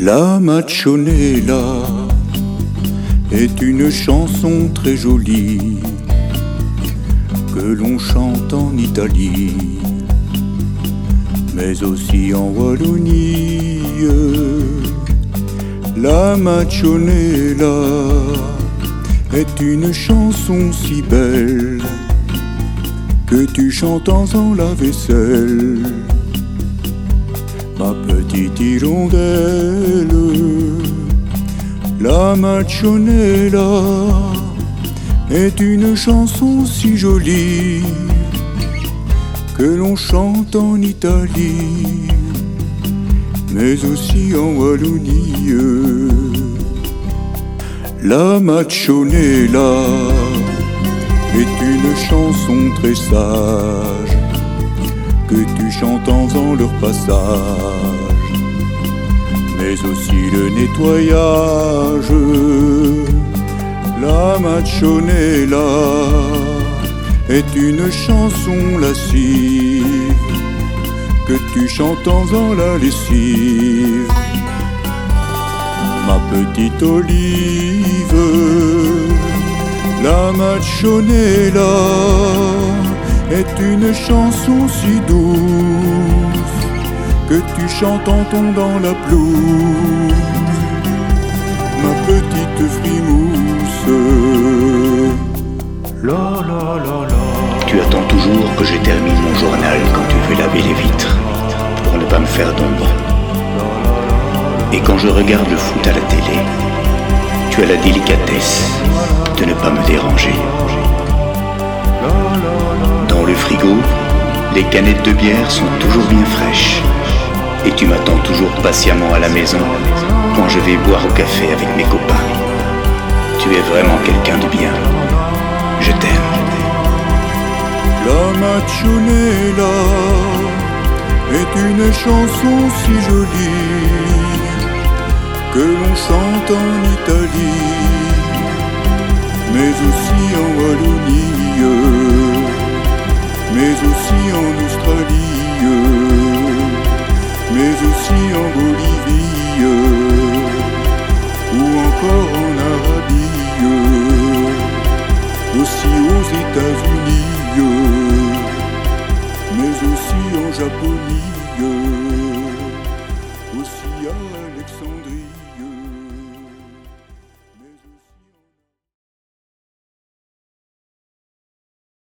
La Machonella est une chanson très jolie que l'on chante en Italie, mais aussi en Wallonie. La Machonella est une chanson si belle que tu chantes en la vaisselle ma petite hirondelle, la Machonella est une chanson si jolie que l'on chante en Italie, mais aussi en Wallonie. La Machonella est une chanson très sage que tu chantes en leur passage, mais aussi le nettoyage. La Machonella est une chanson lascive que tu chantes en la lessive. Ma petite olive, la Machonella est une chanson si douce que tu chantes en dans la pelouse, ma petite frimousse. La, la, la, la. Tu attends toujours que je termine mon journal quand tu veux laver les vitres, pour ne pas me faire d'ombre. Et quand je regarde le foot à la télé, tu as la délicatesse de ne pas me déranger. Frigo, les canettes de bière sont toujours bien fraîches. Et tu m'attends toujours patiemment à la maison quand je vais boire au café avec mes copains. Tu es vraiment quelqu'un de bien. Je t'aime. La Machonella est une chanson si jolie que l'on chante en Italie, mais aussi en Wallonie, en Australie, mais aussi en Bolivie, ou encore en Arabie, aussi aux États-Unis, mais aussi en Japonie, aussi à Alexandrie.